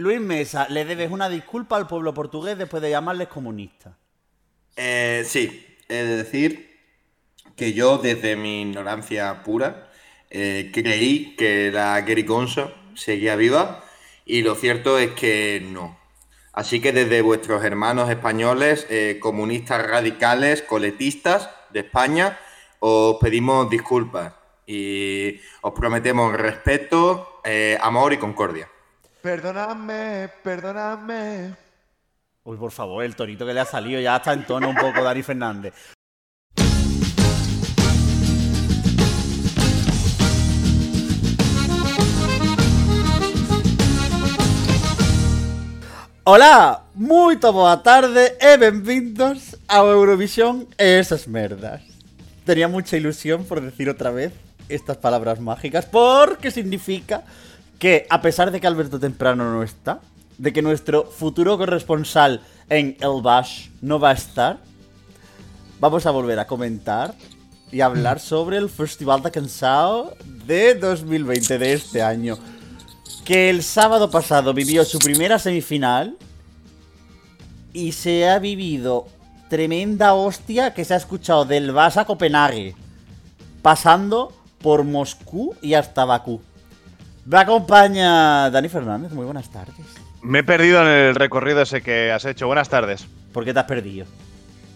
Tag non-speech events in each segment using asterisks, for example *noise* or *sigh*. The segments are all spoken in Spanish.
Luis Mesa, le debes una disculpa al pueblo portugués después de llamarles comunistas. Eh, sí, es decir, que yo desde mi ignorancia pura eh, creí que la Gericonso seguía viva y lo cierto es que no. Así que desde vuestros hermanos españoles, eh, comunistas radicales, coletistas de España, os pedimos disculpas y os prometemos respeto, eh, amor y concordia. Perdóname, perdóname. Uy, por favor, el torito que le ha salido ya está en tono un poco Dani Fernández. Hola, muito boa tarde e benvindos ao Eurovisión esas merdas. Tenía mucha ilusión por decir otra vez estas palabras mágicas porque significa que a pesar de que Alberto Temprano no está, de que nuestro futuro corresponsal en El Bash no va a estar, vamos a volver a comentar y hablar sobre el Festival de Cansao de 2020 de este año. Que el sábado pasado vivió su primera semifinal y se ha vivido tremenda hostia que se ha escuchado del Vas a Copenhague, pasando por Moscú y hasta Bakú. Me acompaña Dani Fernández, muy buenas tardes. Me he perdido en el recorrido ese que has hecho. Buenas tardes. ¿Por qué te has perdido?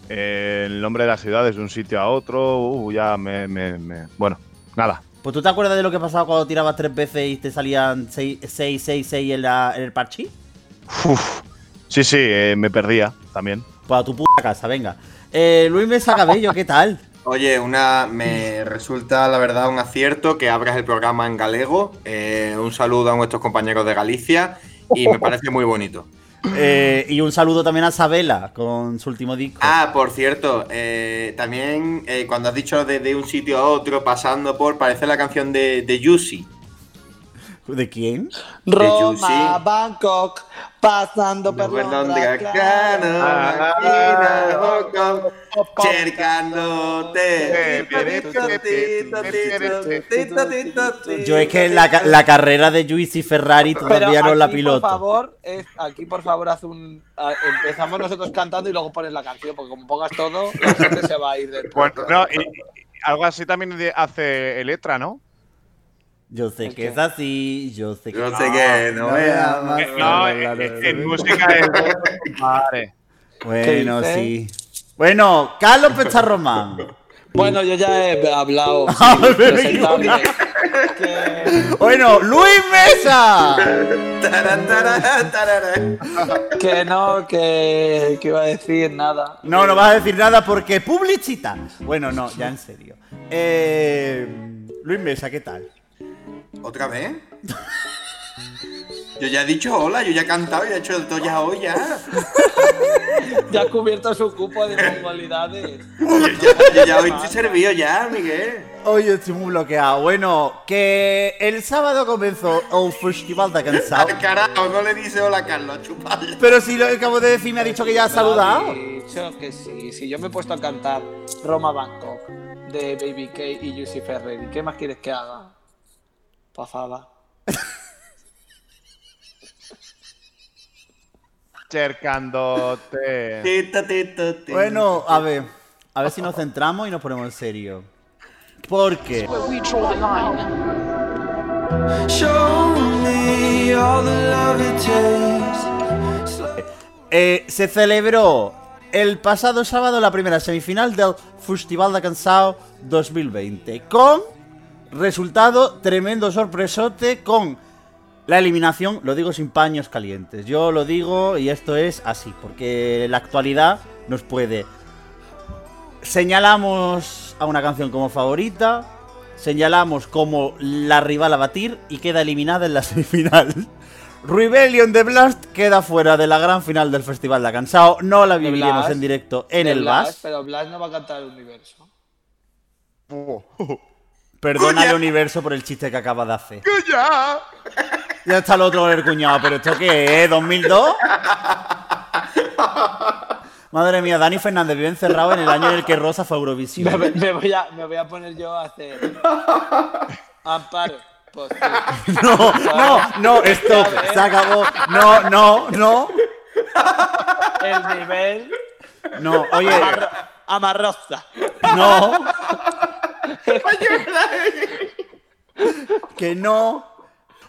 Eh, el nombre de las ciudades de un sitio a otro. Uh, ya me, me- me- Bueno, nada. Pues tú te acuerdas de lo que pasaba cuando tirabas tres veces y te salían 6, 6, 6, en, la- en el parchís? Uf. Sí, sí, eh, me perdía también. Pues a tu puta casa, venga. Eh, Luis Mesa Cabello, ¿qué tal? Oye, una me resulta la verdad un acierto que abras el programa en galego. Eh, un saludo a nuestros compañeros de Galicia y me parece muy bonito. Eh, y un saludo también a Sabela con su último disco. Ah, por cierto, eh, también eh, cuando has dicho de, de un sitio a otro pasando por, parece la canción de, de Juicy. ¿De quién? Roma, Bangkok, pasando de claro. Cano, Hong Kong, cercándote. Yo es que la, la carrera de Juicy Ferrari todavía no la piloto. Por favor, es- aquí por favor haz un. a- empezamos nosotros cantando y luego pones la canción, porque como pongas todo, la gente se va a ir del Bueno, programa. no, y- y algo así también hace letra, ¿no? Yo sé ¿El que qué? es así, yo sé que Yo sé que no me amas. Eh, no, en, en música es. Vale. Bueno, ¿Qué sí. Bueno, Carlos Pecharromán. Bueno, yo ya he hablado. *laughs* sí, Ah, me que, Bueno, Luis Mesa. *laughs* Que no, que, que iba a decir nada. No, no vas a decir nada porque publicita. Bueno, no, ya en serio. Eh, Luis Mesa, ¿qué tal? ¿Otra vez? Yo ya he dicho hola, yo ya he cantado, ya he hecho todo ya hoy ya. Ya ha cubierto su cupo de mongolidades. Yo ya, hoy estoy servido ya, Miguel. Hoy estoy muy bloqueado. Bueno, que el sábado comenzó el Festival de Cansao. Al carajo, no le dice hola a Carlos, chupadle. Pero si lo que acabo de decir me ha dicho que ya ha saludado. He dicho que sí. Si yo me he puesto a cantar Roma Bangkok de Baby K y Juicy Ferreri, ¿qué más quieres que haga? Pasada. Cercándote. Bueno, a ver. A ver si nos centramos y nos ponemos en serio. Porque where we draw the line. eh, se celebró el pasado sábado la primera semifinal del Festival de Cansao 2020. Con resultado tremendo sorpresote con la eliminación, lo digo sin paños calientes. Yo lo digo y esto es así, porque la actualidad nos puede. Señalamos a una canción como favorita, señalamos como la rival a batir y queda eliminada en la *laughs* semifinal. Rebellion de Blast queda fuera de la gran final del Festival de Cansao. No la viviremos Blast. en directo en el Blas, BAS. Pero Blas no va a cantar el universo. Perdona el universo por el chiste que acaba de hacer. ¡Ya! Ya está el otro el cuñado, pero ¿esto qué es? ¿2002? Madre mía, Dani Fernández vive encerrado en el año en el que Rosa fue a Me, Eurovisión. me voy, a, me voy a poner yo a hacer. Amparo. Pues sí. No, no, no, stop, se acabó. No, no, no. El nivel No, oye, amarro- amarroza. no. *laughs* Que no.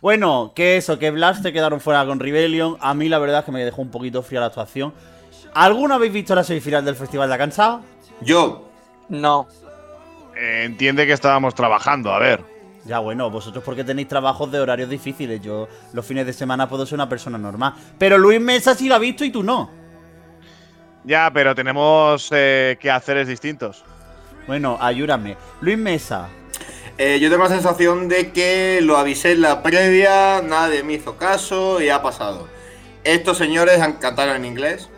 Bueno, que eso, que Blast te quedaron fuera con Rebellion. A mí la verdad es que me dejó un poquito fría la actuación. ¿Alguna habéis visto la semifinal del Festival de Cansado? Yo, No. Eh, entiende que estábamos trabajando, a ver. Ya bueno, vosotros porque tenéis trabajos de horarios difíciles. Yo los fines de semana puedo ser una persona normal. Pero Luis Mesa sí lo ha visto y tú no. Ya, pero tenemos eh, quehaceres distintos. Bueno, ayúdame. Luis Mesa. eh, yo tengo la sensación de que lo avisé en la previa, nadie me hizo caso y ha pasado. Estos señores han cantado en inglés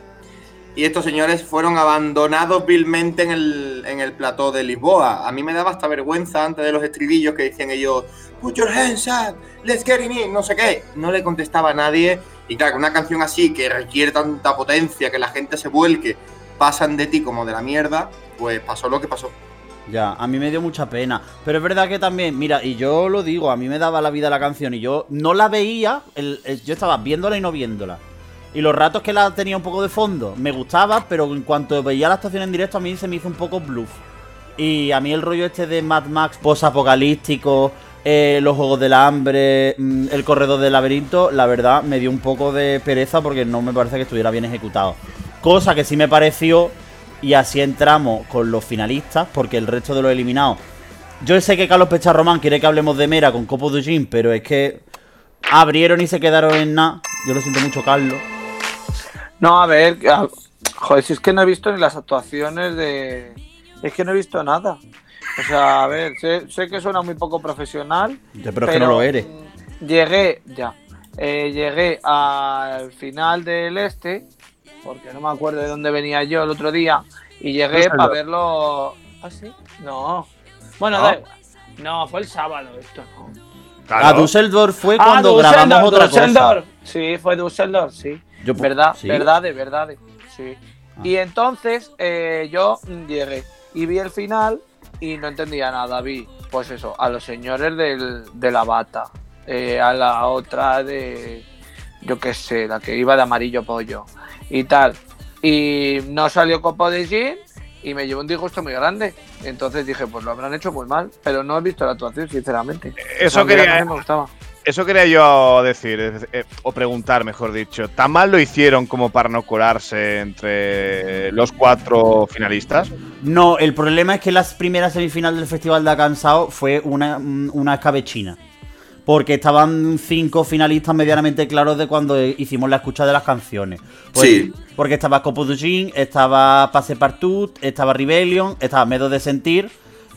y estos señores fueron abandonados vilmente en el, en el plató de Lisboa. A mí me daba hasta vergüenza antes de los estribillos que decían ellos, Put your hands up, let's get in it", no sé qué. No le contestaba a nadie. Y claro, una canción así que requiere tanta potencia, que la gente se vuelque, pasan de ti como de la mierda, pues pasó lo que pasó. Ya, a mí me dio mucha pena. Pero es verdad que también, mira, y yo lo digo, a mí me daba la vida la canción y yo no la veía, el- yo estaba viéndola y no viéndola. Y los ratos que la tenía un poco de fondo, me gustaba, pero en cuanto veía la actuación en directo, a mí se me hizo un poco bluff. Y a mí el rollo este de Mad Max post-apocalíptico, eh, los Juegos del Hambre, mm, el Corredor del Laberinto, la verdad me dio un poco de pereza porque no me parece que estuviera bien ejecutado. Cosa que sí me pareció, y así entramos con los finalistas, porque el resto de los eliminados. Yo sé que Carlos Pecharromán quiere que hablemos de Mera con Copo de Gin, pero es que abrieron y se quedaron en nada. Yo lo siento mucho, Carlos. No, a ver, joder, si es que no he visto ni las actuaciones de. Es que no he visto nada. O sea, a ver, sé, sé que suena muy poco profesional. Ya, pero es que no lo eres. Llegué, ya. eh, llegué al final del este, porque no me acuerdo de dónde venía yo el otro día, y llegué para verlo. ¿Ah, sí? No. Bueno, ¿No? da igual. No, fue el sábado esto, ¿no? A Düsseldorf fue cuando Ah, grabamos Düsseldorf, otra Düsseldorf. Sí, fue Düsseldorf, sí. Yo verdad, ¿sí? verdad, de verdad, sí. Ah. Y entonces eh, yo llegué y vi el final y no entendía nada. Vi, pues eso, a los señores del, de la bata, eh, a la otra de, yo qué sé, la que iba de amarillo pollo y tal. Y no salió copo de gin y me llevó un disgusto muy grande. Entonces dije, pues lo habrán hecho muy mal, pero no he visto la actuación, sinceramente. Eso quería, me gustaba. eso quería yo decir, eh, o preguntar, mejor dicho. ¿Tan mal lo hicieron como para no colarse entre los cuatro finalistas? No, el problema es que la primera semifinal del Festival de Cansado fue una, una escabechina. Porque estaban cinco finalistas medianamente claros de cuando hicimos la escucha de las canciones. Pues, Sí. Porque estaba Copo Gin, estaba Pase Partout, estaba Rebellion, estaba Medo de Sentir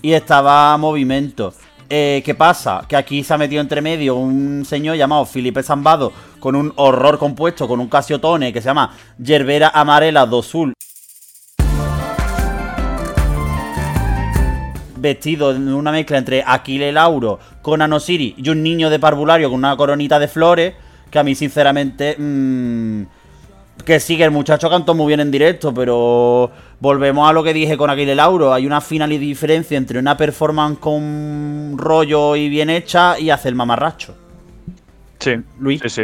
y estaba Movimiento. Eh, ¿Qué pasa? Que aquí se ha metido entre medio un señor llamado Felipe Zambado con un horror compuesto, con un casiotone que se llama Yerbera Amarela do Sul. Vestido en una mezcla entre Aquile Lauro con Anosiri y un niño de parvulario con una coronita de flores, que a mí sinceramente... mm, que sí, que el muchacho cantó muy bien en directo, pero volvemos a lo que dije con Aquile Lauro. Hay una final y diferencia entre una performance con rollo y bien hecha y hacer mamarracho. Sí, Luis. Sí, sí.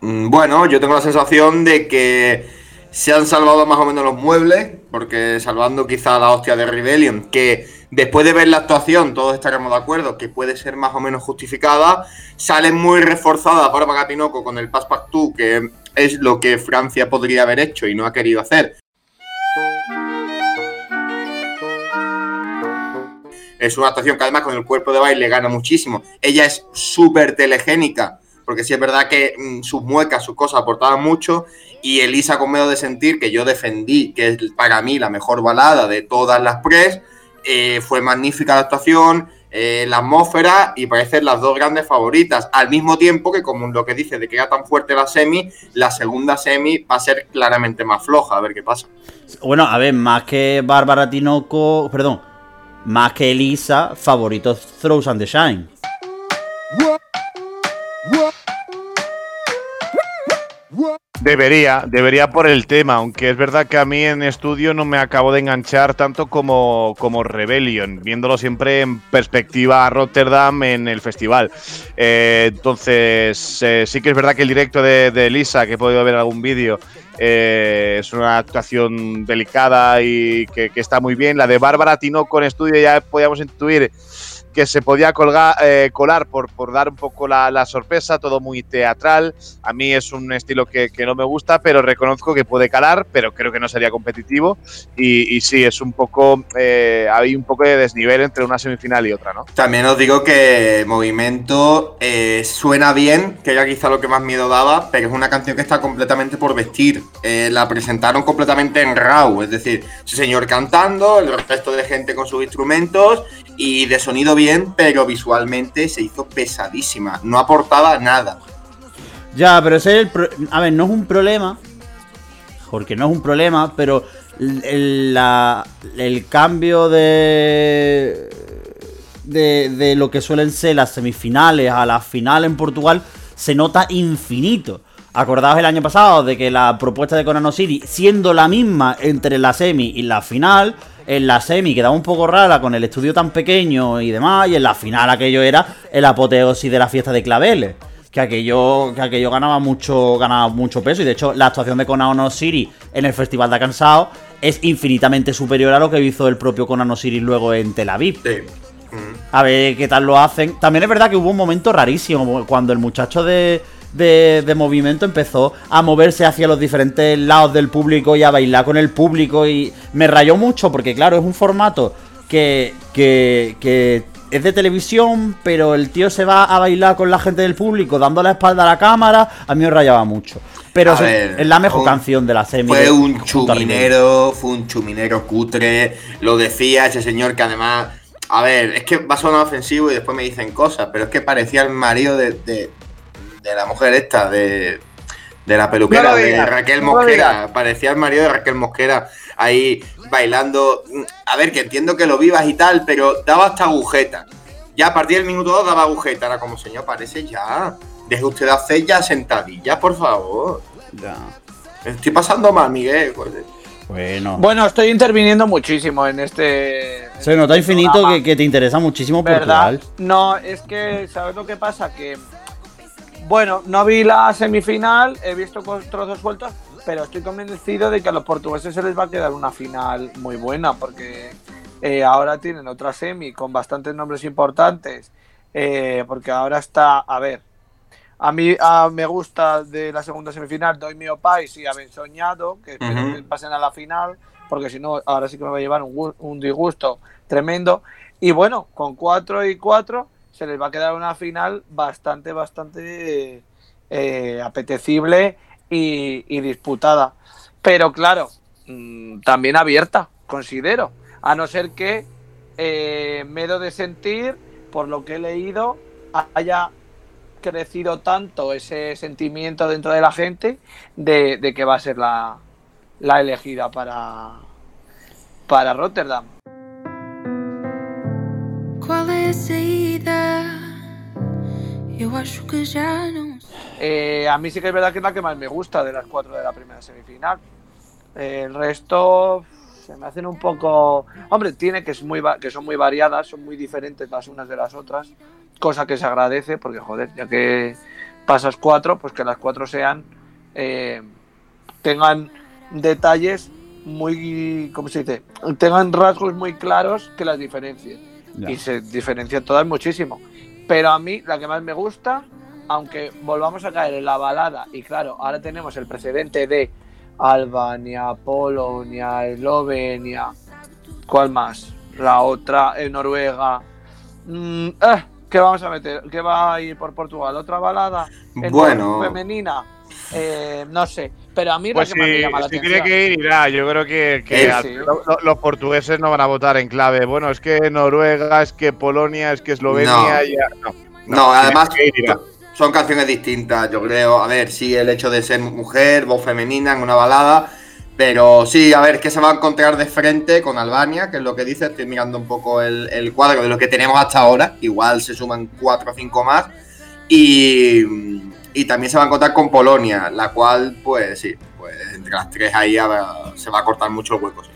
Mm, Bueno, yo tengo la sensación de que se han salvado más o menos los muebles, porque salvando quizá la hostia de Rebellion, que después de ver la actuación todos estaremos de acuerdo que puede ser más o menos justificada, sale muy reforzada Bárbara Tinoco con el Passepartout, que es lo que Francia podría haber hecho y no ha querido hacer. Es una actuación que además con el cuerpo de baile gana muchísimo. Ella es súper telegénica, porque sí es verdad que mm, sus muecas, sus cosas aportaban mucho. Y Elisa con Medo de Sentir, que yo defendí, que es para mí la mejor balada de todas las pres, eh, fue magnífica la actuación, eh, la atmósfera y parecen las dos grandes favoritas. Al mismo tiempo que, como lo que dice de que era tan fuerte la semi, la segunda semi va a ser claramente más floja, a ver qué pasa. Bueno, a ver, más que Bárbara Tinoco, perdón, más que Elisa, favorito Throws and the Shine. Debería, debería por el tema, aunque es verdad que a mí en estudio no me acabo de enganchar tanto como, como Rebellion, viéndolo siempre en perspectiva a Rotterdam en el festival. Eh, entonces, eh, sí que es verdad que el directo de, de Lisa, que he podido ver algún vídeo, eh, es una actuación delicada y que, que está muy bien. La de Bárbara Tinoco en estudio ya podíamos intuir que se podía eh, colar por, por dar un poco la, la, sorpresa, todo muy teatral. A mí es un estilo que, que, no me gusta, pero reconozco que puede calar, pero creo que no sería competitivo. Y, y sí, es un poco, eh, hay un poco de desnivel entre una semifinal y otra, ¿no? También os digo que Movimiento eh, suena bien, que era quizá lo que más miedo daba, pero es una canción que está completamente por vestir. Eh, la presentaron completamente en RAW, es decir, ese señor cantando, el resto de gente con sus instrumentos y de sonido bien, pero visualmente se hizo pesadísima. No aportaba nada. Ya, pero ese es el A ver, no es un problema. Porque no es un problema, pero el, cambio de, de, de. lo que suelen ser las semifinales a la final en Portugal se nota infinito. Acordaos el año pasado de que la propuesta de Conano City, siendo la misma entre la semi y la final, en la semi quedaba un poco rara con el estudio tan pequeño y demás, y en la final aquello era el apoteosis de la fiesta de claveles. Que aquello, que aquello ganaba mucho ganaba mucho peso. Y de hecho, la actuación de Konano City en el Festival de Cansado es infinitamente superior a lo que hizo el propio Konano City luego en Tel Aviv. Sí. A ver qué tal lo hacen. También es verdad que hubo un momento rarísimo cuando el muchacho de, de, de, movimiento empezó a moverse hacia los diferentes lados del público y a bailar con el público y me rayó mucho porque claro, es un formato que, que, que es de televisión, pero el tío se va a bailar con la gente del público dando la espalda a la cámara, a mí me rayaba mucho. Pero es, ver, es, la mejor un, canción de la semi. Fue un chuminero, fue un chuminero cutre, lo decía ese señor que además... A ver, es que va a sonar ofensivo y después me dicen cosas, pero es que parecía el marido de, de de la mujer esta, de, de la peluquera, no de Raquel Mosquera. No Parecía el marido de Raquel Mosquera ahí bailando. A ver, que entiendo que lo vivas y tal, pero daba hasta agujeta. Ya a partir del minuto 2 daba agujeta. Era como, señor, parece ya. Deje usted de hacer ya sentadillas, por favor. Ya. Estoy pasando mal, Miguel. Bueno. Bueno, estoy interviniendo muchísimo en este. Se nota infinito que, que, te interesa muchísimo ¿verdad? Portugal. No, es que, ¿sabes lo que pasa? Que bueno, no vi la semifinal, he visto trozos sueltos, pero estoy convencido de que a los portugueses se les va a quedar una final muy buena, porque eh, ahora tienen otra semi con bastantes nombres importantes, eh, porque ahora está, a ver, a mí a, me gusta de la segunda semifinal, doy mi opais y haber soñado, que espero uh -huh. que pasen a la final, porque si no, ahora sí que me va a llevar un, un disgusto tremendo. Y bueno, con 4 y 4 se les va a quedar una final bastante, bastante eh, apetecible y, y, disputada. Pero claro, mmm, también abierta, considero. A no ser que eh, de Sentir, por lo que he leído, haya crecido tanto ese sentimiento dentro de la gente de, de que va a ser la, la elegida para, para Rotterdam. Eu acho que já não. Eh, a mí sí que es verdad que es la que más me gusta de las cuatro de la primera semifinal. Eh, el resto se me hacen un poco. Hombre, tiene que, es muy, que son muy variadas, son muy diferentes las unas de las otras, cosa que se agradece, porque joder, ya que pasas cuatro, pues que las cuatro sean. Eh, tengan detalles muy. ¿Cómo se dice? Tengan rasgos muy claros que las diferencien. Ya. Y se diferencian todas muchísimo. Pero a mí, la que más me gusta, aunque volvamos a caer en la balada, y claro, ahora tenemos el precedente de Albania, Polonia, Eslovenia, ¿cuál más? La otra, en Noruega. Mm, eh, ¿Qué vamos a meter? ¿Qué va a ir por Portugal? ¿Otra balada? ¿En bueno. Femenina. Eh, no sé, pero a mí pues la que más si, me llama la si atención. tiene que ir, irá. Yo creo que, sí. lo- lo- los portugueses no van a votar en clave. Bueno, es que Noruega, es que Polonia, es que Eslovenia. No. ya- no, No, además que ir, irá. son canciones distintas, yo creo. A ver, sí, el hecho de ser mujer, voz femenina en una balada. Pero sí, a ver, que se va a encontrar de frente con Albania, que es lo que dice. Estoy mirando un poco el, el cuadro de lo que tenemos hasta ahora. Igual se suman cuatro o cinco más. Y, y también se va a encontrar con Polonia, la cual, pues sí, pues entre las tres ahí se va a cortar mucho el hueco. sí.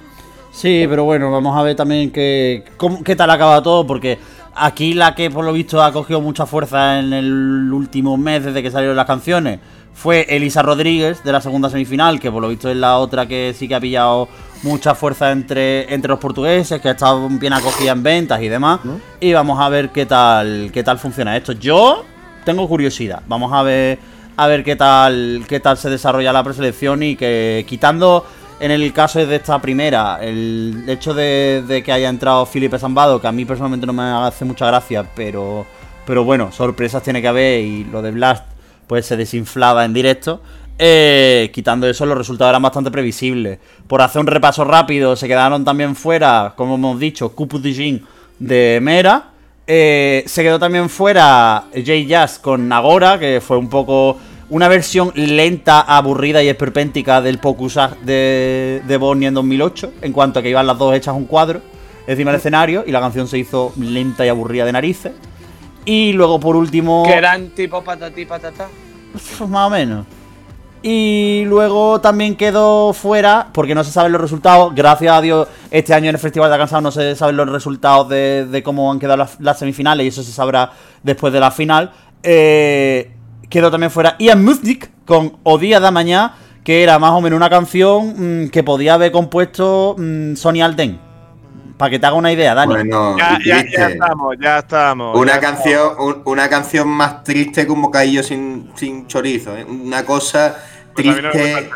Sí, pero bueno, vamos a ver también qué, cómo- qué tal acaba todo, porque aquí la que por lo visto ha cogido mucha fuerza en el último mes desde que salieron las canciones fue Elisa Rodríguez de la segunda semifinal, que por lo visto es la otra que sí que ha pillado mucha fuerza entre, entre los portugueses, que ha estado bien acogida en ventas y demás. Y vamos a ver qué tal, qué tal funciona esto. Yo tengo curiosidad, vamos a ver a ver qué tal qué tal se desarrolla la preselección y que quitando en el caso de esta primera, el hecho de, que haya entrado Felipe Zambado, que a mí personalmente no me hace mucha gracia, pero, pero bueno, sorpresas tiene que haber y lo de Blast pues se desinflaba en directo. Eh, quitando eso, los resultados eran bastante previsibles. Por hacer un repaso rápido, se quedaron también fuera, como hemos dicho, Kupu Dijin de Mera. Eh, se quedó también fuera Jay Jazz con Nagora, que fue un poco una versión lenta, aburrida y esperpéntica del Pokusag de, de Bonnie en 2008, en cuanto a que iban las dos hechas un cuadro encima del escenario y la canción se hizo lenta y aburrida de narices. Y luego, por último, Que eran tipo patatí patata. pues, más o menos. Y luego también quedó fuera, porque no se saben los resultados. Gracias a Dios, este año en el Festival de Cansado no se saben los resultados de, de cómo han quedado las, las semifinales y eso se sabrá después de la final. Eh, quedó también fuera Ian Musnik con O Día da Mañana, que era más o menos una canción mm, que podía haber compuesto mm, Sonny Alden. Para que te haga una idea, Dani. Bueno, Ya, ya, ya estamos, ya estamos. Una ya canción, un- una canción más triste que un bocadillo sin, sin chorizo, ¿eh? Una cosa Pues triste,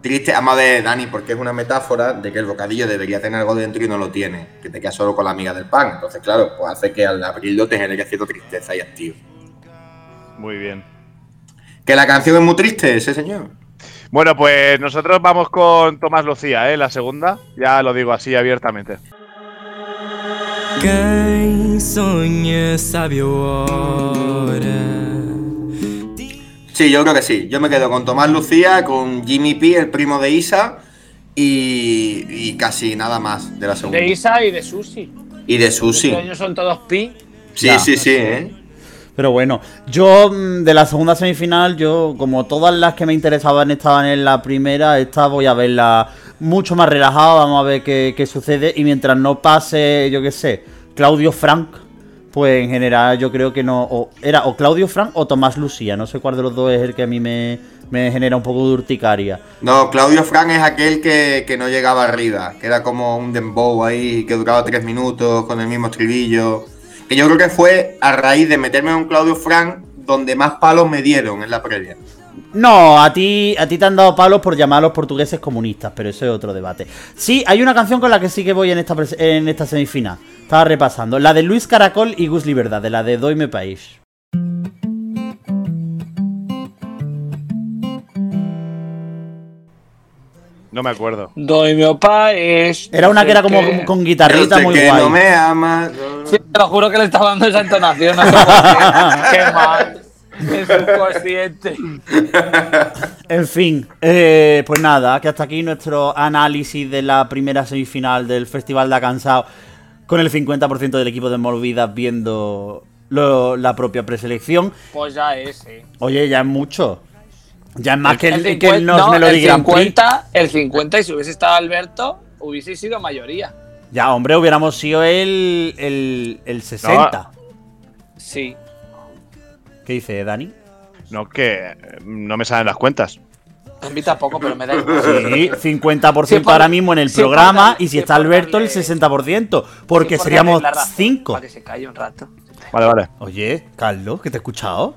triste. Vamos a ver, Dani, porque es una metáfora de que el bocadillo debería tener algo dentro y no lo tiene, que te quedas solo con la amiga del pan. Entonces, claro, pues hace que al abrirlo te genere cierta tristeza y hastío. Muy bien. Que la canción es muy triste, ese señor. Bueno, pues nosotros vamos con Tomás Lucía, ¿eh? La segunda. Ya lo digo así abiertamente. Quem sonha sabe a hora. Sí, yo creo que sí. Yo me quedo con Tomás Lucía, con Jimmy P, el primo de Isa, y, y casi nada más de la segunda. De Isa y de Susi. Y de Susi. Este año son todos pi. Sí, Ya. sí, sí, ¿eh? Pero bueno, yo mm, de la segunda semifinal, yo como todas las que me interesaban estaban en la primera, esta voy a verla mucho más relajada, vamos a ver qué, qué sucede. Y mientras no pase, yo qué sé, Claudio Frank, pues en general yo creo que no... O, era o Claudio Frank o Tomás Lucía, no sé cuál de los dos es el que a mí me, me genera un poco de urticaria. No, Claudio Frank es aquel que, que no llegaba arriba, que era como un dembow ahí, que duraba tres minutos con el mismo estribillo. Que yo creo que fue a raíz de meterme en un Claudio Frank donde más palos me dieron en la previa. No, a ti, a ti te han dado palos por llamar a los portugueses comunistas, pero eso es otro debate. Sí, hay una canción con la que sí que voy en esta, en esta semifinal. Estaba repasando. La de Luis Caracol y Gus Liberdad, de la de Doime País. No me acuerdo. Doy mi opa es. Era una que era como que- con guitarrita sé muy que guay. no me amas. Sí, te lo juro que le estaba dando esa entonación. *laughs* Qué. Qué mal. *laughs* Es subconsciente. En fin, eh, pues nada, que hasta aquí nuestro análisis de la primera semifinal del Festival de Cansado con el 50% del equipo de Morvidas viendo lo- la propia preselección. Pues ya es, sí. Oye, ya es mucho. Ya es más que el, El que el 50, no, Melody el Grand Prix. 50, el 50, y si hubiese estado Alberto, hubiese sido mayoría. Ya, hombre, hubiéramos sido el, el, el 60. Sí. ¿Qué dice Dani? No, que eh, no me salen las cuentas. A mí tampoco, pero me da igual. Sí, *laughs* 50% Sí, por- ahora mismo en el sí, programa darle- y si está Alberto el darle- 60%, porque seríamos darle la razón, 5. Para que se calle un rato. Vale, vale. Oye, Carlos, que te he escuchado.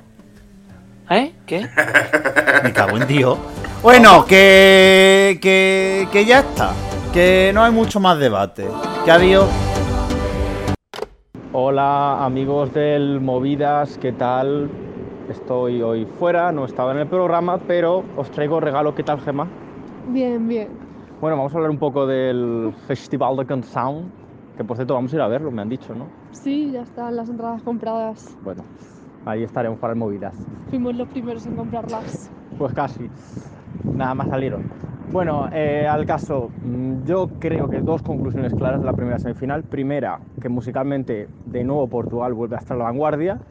¿Eh? ¿Qué? *laughs* Me cago en Dios. *laughs* Bueno, que, que, que ya está. Que no hay mucho más debate. Que ha habido. Hola amigos del Movidas, ¿qué tal? Estoy hoy fuera, no estaba en el programa, pero os traigo regalo. ¿Qué tal, Gema? Bien, bien. Bueno, vamos a hablar un poco del Festival de Canção, que por cierto vamos a ir a verlo, me han dicho, ¿no? Sí, ya están las entradas compradas. Bueno, ahí estaremos para el Movidas. Fuimos los primeros en comprarlas. Pues casi, nada más salieron. Bueno, eh, al caso, mm, yo creo que dos conclusiones claras de la primera semifinal. Primera, que musicalmente de nuevo Portugal vuelve a estar a la vanguardia.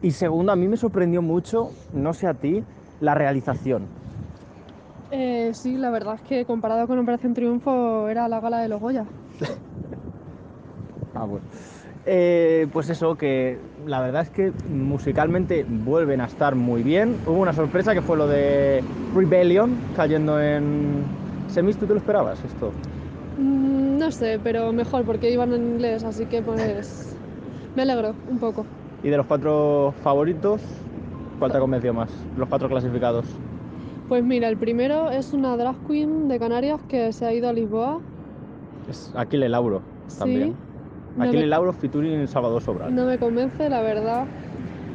Y segundo, a mí me sorprendió mucho, no sé a ti, la realización. Eh, sí, la verdad es que comparado con Operación Triunfo era la gala de los Goya. *laughs* Ah, bueno. Eh, pues eso, que la verdad es que musicalmente vuelven a estar muy bien. Hubo una sorpresa que fue lo de Rebellion cayendo en semis. ¿Tú te lo esperabas esto? Mm, no sé, pero mejor porque iban en inglés, así que pues *laughs* me alegro un poco. Y de los cuatro favoritos, ¿cuál te ha convencido más? Los cuatro clasificados. Pues mira, el primero es una drag queen de Canarias que se ha ido a Lisboa. Es Aquile Lauro también. Sí. No Aquile me- Lauro featuring Salvador Sobral. No me convence, la verdad.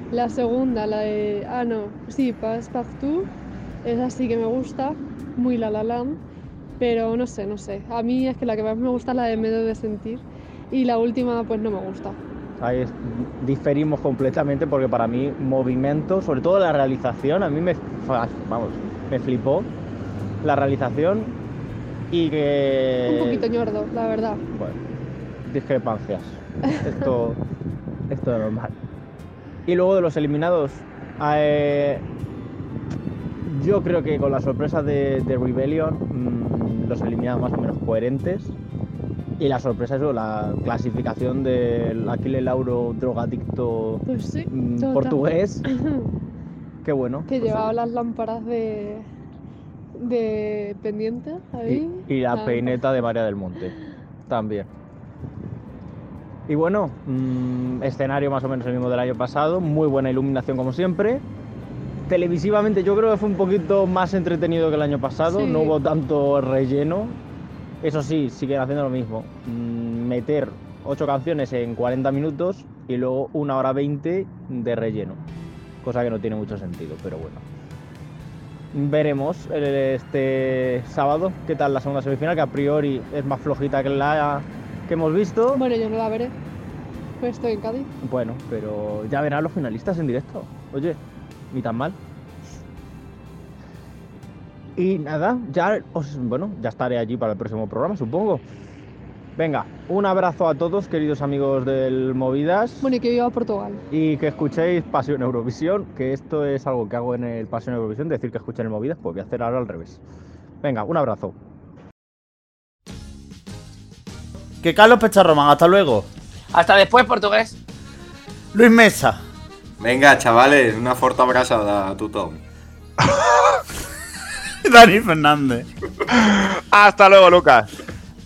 La segunda, la de. Ah, no. Sí, Passepartout. Esa sí que me gusta. Muy la la land. Pero no sé, no sé. A mí es que la que más me gusta es la de Medio de Sentir. Y la última, pues no me gusta. Ahí es- diferimos completamente porque para mí movimiento, sobre todo la realización, a mí me, vamos, me flipó la realización y que... Un poquito ñordo, la verdad. Bueno, discrepancias. Esto, esto es normal. Y luego de los eliminados, eh, yo creo que con la sorpresa de, de Rebellion, mm, los eliminados más o menos coherentes. Y la sorpresa es la clasificación del Aquile Lauro drogadicto Pues sí. mm, portugués. *laughs* Qué bueno. que pues, llevaba las lámparas de. de pendiente ahí. Y, y la Ah, peineta de María del Monte también. Y bueno, mm, escenario más o menos el mismo del año pasado, muy buena iluminación como siempre. Televisivamente yo creo que fue un poquito más entretenido que el año pasado, Sí. no hubo tanto relleno. Eso sí, siguen haciendo lo mismo, mm, meter ocho canciones en 40 minutos y luego una hora 20 de relleno, cosa que no tiene mucho sentido, pero bueno. Veremos este sábado qué tal la segunda semifinal, que a priori es más flojita que la que hemos visto. Bueno, yo no la veré. Pues estoy en Cádiz. Bueno, pero ya verán los finalistas en directo. Oye, ni tan mal. Y nada, ya os, bueno, ya estaré allí para el próximo programa, supongo. Venga, un abrazo a todos, queridos amigos del Movidas. Bueno, y que viva Portugal. Y que escuchéis Pasión Eurovisión, que esto es algo que hago en el Pasión Eurovisión, decir que escuchen el Movidas, pues voy a hacer ahora al revés. Venga, un abrazo. Que Carlos Pecharroman, hasta luego. Hasta después, portugués. Luis Mesa. Venga, chavales, una forta abrazada a tu Tom. *laughs* Dani Fernández. Hasta luego, Lucas.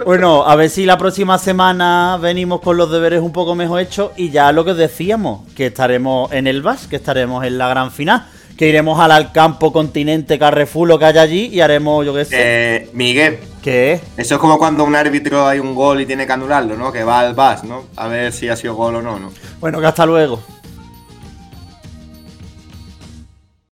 Bueno, a ver si la próxima semana venimos con los deberes un poco mejor hechos y ya lo que os decíamos, que estaremos en el VAS, que estaremos en la gran final, que iremos al, campo continente Carrefour, lo que haya allí y haremos, yo qué sé. Eh, Miguel, ¿Qué? eso es como cuando un árbitro hay un gol y tiene que anularlo, ¿no? Que va al VAS, ¿no? A ver si ha sido gol o no, ¿no? Bueno, que hasta luego.